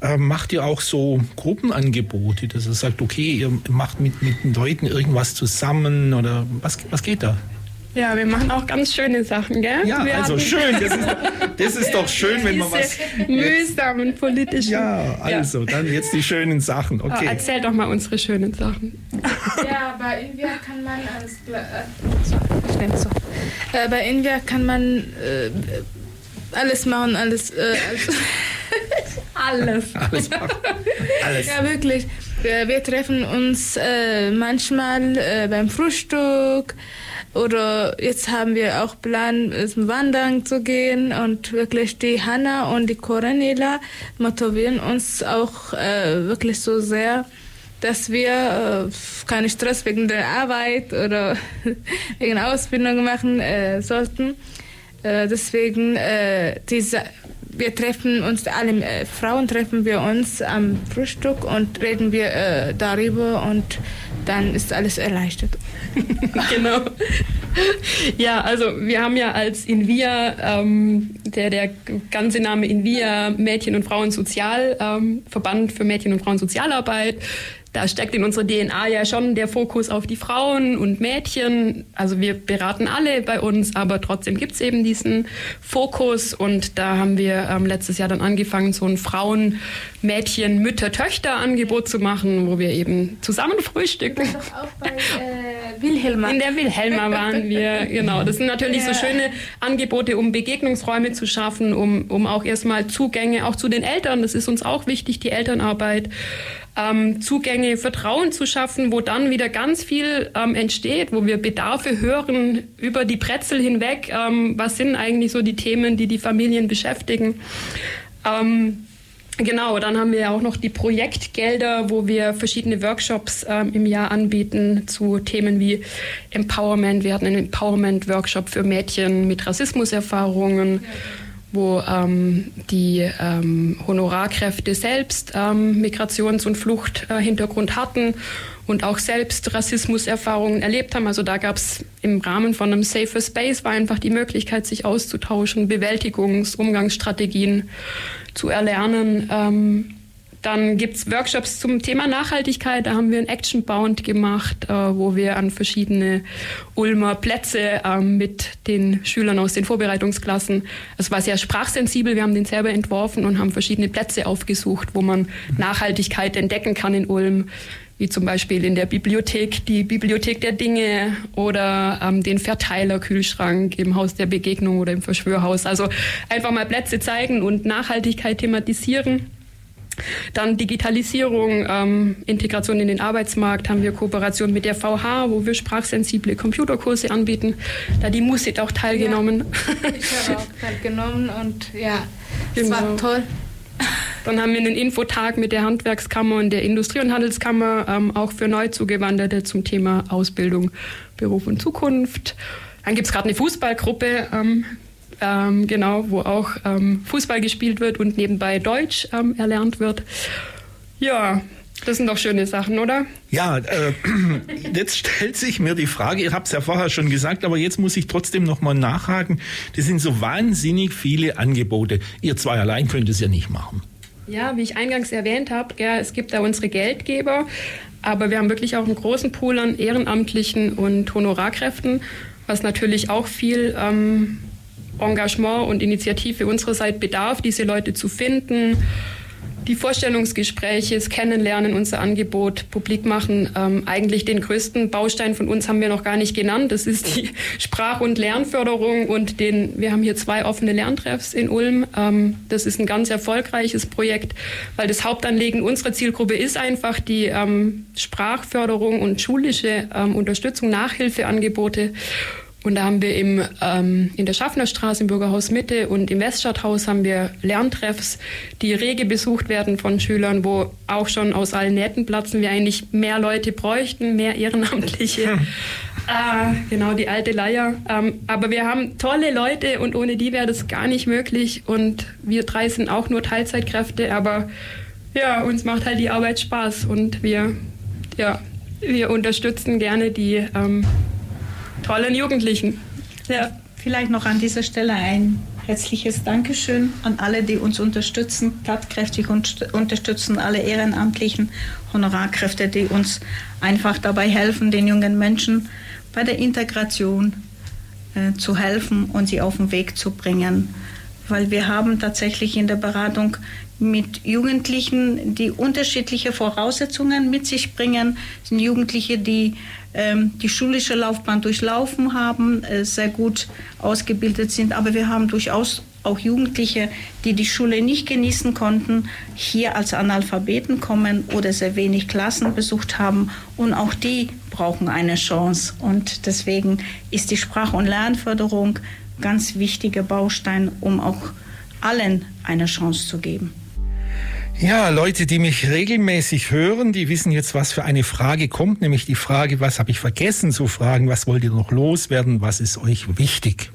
Äh, macht ihr auch so Gruppenangebote, dass ihr sagt, okay, ihr macht mit, mit den Leuten irgendwas zusammen oder was, was geht da? Ja, wir machen auch ganz schöne Sachen, gell? Ja, wir also schön. Das ist, das ist doch schön, wenn man was. Mühsamen politischen. Ja, also, ja. dann jetzt die schönen Sachen. Okay. Oh, erzähl doch mal unsere schönen Sachen. Ja, bei Invia kann man alles. Äh, ich nehme so. Äh, bei Invia kann man äh, alles machen, alles. Äh, alles. alles machen. Alles. Ja, wirklich. Wir, wir treffen uns äh, manchmal äh, beim Frühstück. Oder jetzt haben wir auch Plan, zum Wandern zu gehen und wirklich die Hanna und die Coranela motivieren uns auch äh, wirklich so sehr, dass wir äh, keinen Stress wegen der Arbeit oder wegen Ausbildung machen äh, sollten. Äh, deswegen äh, diese wir treffen uns, alle äh, Frauen treffen wir uns am Frühstück und reden wir äh, darüber und dann ist alles erleichtert. genau. Ja, also wir haben ja als Invia, ähm, der, der ganze Name Invia Mädchen- und Frauensozialverband ähm, für Mädchen- und Frauensozialarbeit, da steckt in unserer DNA ja schon der Fokus auf die Frauen und Mädchen. Also wir beraten alle bei uns, aber trotzdem gibt es eben diesen Fokus und da haben wir ähm, letztes Jahr dann angefangen, so ein Frauen, Mädchen, Mütter, Töchter Angebot zu machen, wo wir eben zusammen frühstücken. Doch auch bei äh, Wilhelma. In der Wilhelma waren wir, genau. Das sind natürlich ja. so schöne Angebote, um Begegnungsräume zu schaffen, um, um auch erstmal Zugänge auch zu den Eltern, das ist uns auch wichtig, die Elternarbeit ähm, Zugänge, Vertrauen zu schaffen, wo dann wieder ganz viel ähm, entsteht, wo wir Bedarfe hören über die Brezel hinweg. Ähm, was sind eigentlich so die Themen, die die Familien beschäftigen? Ähm, Genau, dann haben wir auch noch die Projektgelder, wo wir verschiedene Workshops ähm, im Jahr anbieten zu Themen wie Empowerment. Wir hatten einen Empowerment-Workshop für Mädchen mit Rassismuserfahrungen. Ja wo ähm, die ähm, Honorarkräfte selbst ähm, Migrations- und Fluchthintergrund äh, hatten und auch selbst Rassismuserfahrungen erlebt haben. Also da gab es im Rahmen von einem Safer Space war einfach die Möglichkeit, sich auszutauschen, Bewältigungs-, Umgangsstrategien zu erlernen. Ähm, dann gibt es Workshops zum Thema Nachhaltigkeit. Da haben wir ein Action Bound gemacht, äh, wo wir an verschiedene Ulmer Plätze äh, mit den Schülern aus den Vorbereitungsklassen, es war sehr sprachsensibel, wir haben den selber entworfen und haben verschiedene Plätze aufgesucht, wo man Nachhaltigkeit entdecken kann in Ulm wie zum Beispiel in der Bibliothek, die Bibliothek der Dinge oder ähm, den Verteilerkühlschrank im Haus der Begegnung oder im Verschwörhaus. Also einfach mal Plätze zeigen und Nachhaltigkeit thematisieren. Dann Digitalisierung, ähm, Integration in den Arbeitsmarkt, haben wir Kooperation mit der VH, wo wir sprachsensible Computerkurse anbieten. Da die Musit auch teilgenommen. Ja, ich habe auch teilgenommen und ja, es genau. war toll. Dann haben wir einen Infotag mit der Handwerkskammer und der Industrie- und Handelskammer, ähm, auch für Neuzugewanderte zum Thema Ausbildung, Beruf und Zukunft. Dann gibt es gerade eine Fußballgruppe, ähm, ähm, genau, wo auch ähm, Fußball gespielt wird und nebenbei Deutsch ähm, erlernt wird. Ja, das sind doch schöne Sachen, oder? Ja, äh, jetzt stellt sich mir die Frage, ihr habt es ja vorher schon gesagt, aber jetzt muss ich trotzdem nochmal nachhaken. Das sind so wahnsinnig viele Angebote. Ihr zwei allein könnt es ja nicht machen. Ja, wie ich eingangs erwähnt habe, ja, es gibt da unsere Geldgeber, aber wir haben wirklich auch einen großen Pool an Ehrenamtlichen und Honorarkräften, was natürlich auch viel ähm, Engagement und Initiative unsererseits bedarf, diese Leute zu finden die Vorstellungsgespräche, das Kennenlernen, unser Angebot publik machen. Ähm, eigentlich den größten Baustein von uns haben wir noch gar nicht genannt. Das ist die Sprach- und Lernförderung und den, wir haben hier zwei offene Lerntreffs in Ulm. Ähm, das ist ein ganz erfolgreiches Projekt, weil das Hauptanliegen unserer Zielgruppe ist einfach die ähm, Sprachförderung und schulische ähm, Unterstützung, Nachhilfeangebote. Und da haben wir im, ähm, in der Schaffnerstraße im Bürgerhaus Mitte und im Weststadthaus haben wir Lerntreffs, die rege besucht werden von Schülern, wo auch schon aus allen Nähten platzen wir eigentlich mehr Leute bräuchten, mehr Ehrenamtliche. äh, genau, die alte Leier. Ähm, aber wir haben tolle Leute und ohne die wäre das gar nicht möglich. Und wir drei sind auch nur Teilzeitkräfte, aber ja, uns macht halt die Arbeit Spaß und wir, ja, wir unterstützen gerne die ähm, tollen Jugendlichen. Ja. Vielleicht noch an dieser Stelle ein herzliches Dankeschön an alle, die uns unterstützen, tatkräftig unterstützen, alle ehrenamtlichen Honorarkräfte, die uns einfach dabei helfen, den jungen Menschen bei der Integration äh, zu helfen und sie auf den Weg zu bringen. Weil wir haben tatsächlich in der Beratung mit Jugendlichen, die unterschiedliche Voraussetzungen mit sich bringen, das sind Jugendliche, die ähm, die schulische Laufbahn durchlaufen haben, äh, sehr gut ausgebildet sind. Aber wir haben durchaus auch Jugendliche, die die Schule nicht genießen konnten, hier als Analphabeten kommen oder sehr wenig Klassen besucht haben. Und auch die brauchen eine Chance. Und deswegen ist die Sprach- und Lernförderung ganz wichtiger Baustein, um auch allen eine Chance zu geben. Ja, Leute, die mich regelmäßig hören, die wissen jetzt, was für eine Frage kommt, nämlich die Frage, was habe ich vergessen zu fragen, was wollt ihr noch loswerden, was ist euch wichtig?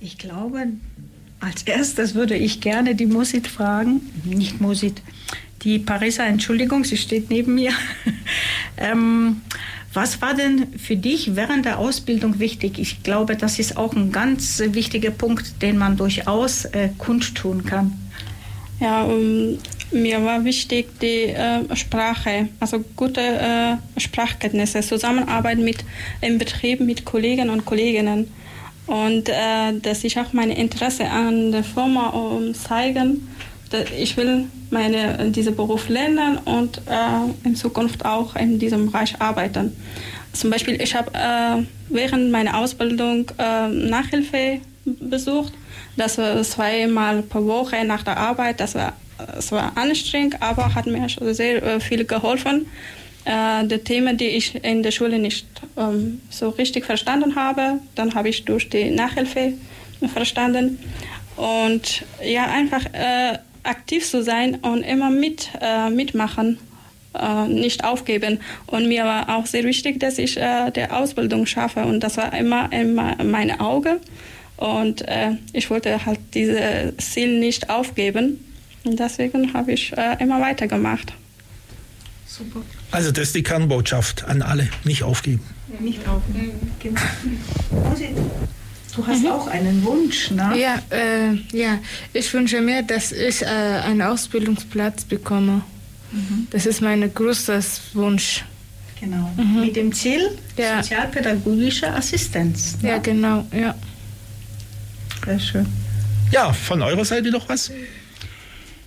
Ich glaube, als erstes würde ich gerne die Musit fragen, nicht Musit, die Pariser, Entschuldigung, sie steht neben mir. ähm, was war denn für dich während der Ausbildung wichtig? Ich glaube, das ist auch ein ganz wichtiger Punkt, den man durchaus äh, kundtun kann. Ja, um, mir war wichtig die äh, Sprache, also gute äh, Sprachkenntnisse, Zusammenarbeit mit im Betrieb mit Kollegen und Kolleginnen und äh, dass ich auch mein Interesse an der Firma um, zeigen ich will meine, diesen Beruf lernen und äh, in Zukunft auch in diesem Bereich arbeiten. Zum Beispiel, ich habe äh, während meiner Ausbildung äh, Nachhilfe besucht. Das war zweimal pro Woche nach der Arbeit. Das war, das war anstrengend, aber hat mir sehr äh, viel geholfen. Äh, die Themen, die ich in der Schule nicht ähm, so richtig verstanden habe, dann habe ich durch die Nachhilfe verstanden. Und ja, einfach äh, aktiv zu sein und immer mit, äh, mitmachen, äh, nicht aufgeben. Und mir war auch sehr wichtig, dass ich äh, die Ausbildung schaffe. Und das war immer, immer mein Auge. Und äh, ich wollte halt dieses Ziel nicht aufgeben. Und deswegen habe ich äh, immer weitergemacht. Super. Also das ist die Kernbotschaft an alle, nicht aufgeben. Nicht aufgeben, genau. Du hast mhm. auch einen Wunsch, ne? Ja, äh, ja, ich wünsche mir, dass ich äh, einen Ausbildungsplatz bekomme. Mhm. Das ist mein größter Wunsch. Genau. Mhm. Mit dem Ziel ja. sozialpädagogische Assistenz. Ne? Ja, genau, ja. Sehr schön. Ja, von eurer Seite noch was?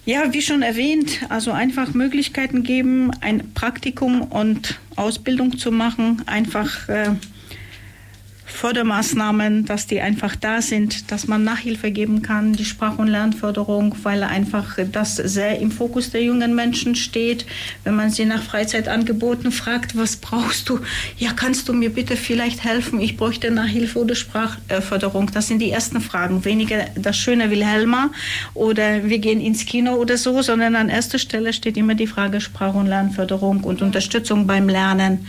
Ja, wie schon erwähnt, also einfach Möglichkeiten geben, ein Praktikum und Ausbildung zu machen, einfach äh, Fördermaßnahmen, dass die einfach da sind, dass man Nachhilfe geben kann, die Sprach- und Lernförderung, weil einfach das sehr im Fokus der jungen Menschen steht. Wenn man sie nach Freizeitangeboten fragt, was brauchst du? Ja, kannst du mir bitte vielleicht helfen? Ich bräuchte Nachhilfe oder Sprachförderung. Das sind die ersten Fragen. Weniger das schöne Wilhelma oder wir gehen ins Kino oder so, sondern an erster Stelle steht immer die Frage Sprach- und Lernförderung und Unterstützung beim Lernen.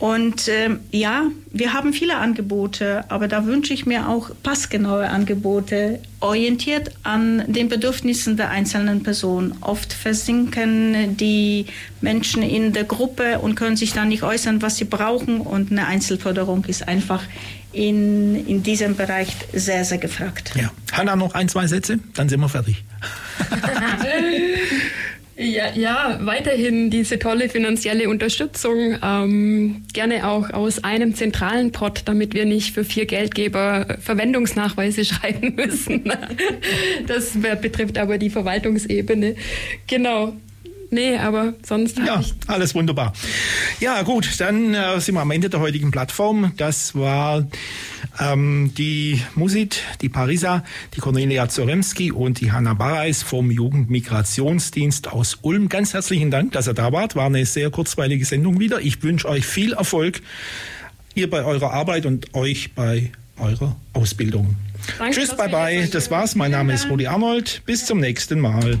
Und äh, ja, wir haben viele Angebote, aber da wünsche ich mir auch passgenaue Angebote, orientiert an den Bedürfnissen der einzelnen Person. Oft versinken die Menschen in der Gruppe und können sich dann nicht äußern, was sie brauchen. Und eine Einzelförderung ist einfach in, in diesem Bereich sehr, sehr gefragt. Ja. Hanna, noch ein, zwei Sätze, dann sind wir fertig. Ja, ja, weiterhin diese tolle finanzielle Unterstützung, ähm, gerne auch aus einem zentralen Pot, damit wir nicht für vier Geldgeber Verwendungsnachweise schreiben müssen. Das betrifft aber die Verwaltungsebene. Genau. Nee, aber sonst. Ja, alles wunderbar. Ja, gut, dann äh, sind wir am Ende der heutigen Plattform. Das war ähm, die Musit, die Parisa, die Cornelia Zoremski und die Hanna Barreis vom Jugendmigrationsdienst aus Ulm. Ganz herzlichen Dank, dass ihr da wart. War eine sehr kurzweilige Sendung wieder. Ich wünsche euch viel Erfolg, ihr bei eurer Arbeit und euch bei eurer Ausbildung. Danke, Tschüss, bye bye. Das war's. Mein Name ist Rudi Arnold. Bis zum nächsten Mal.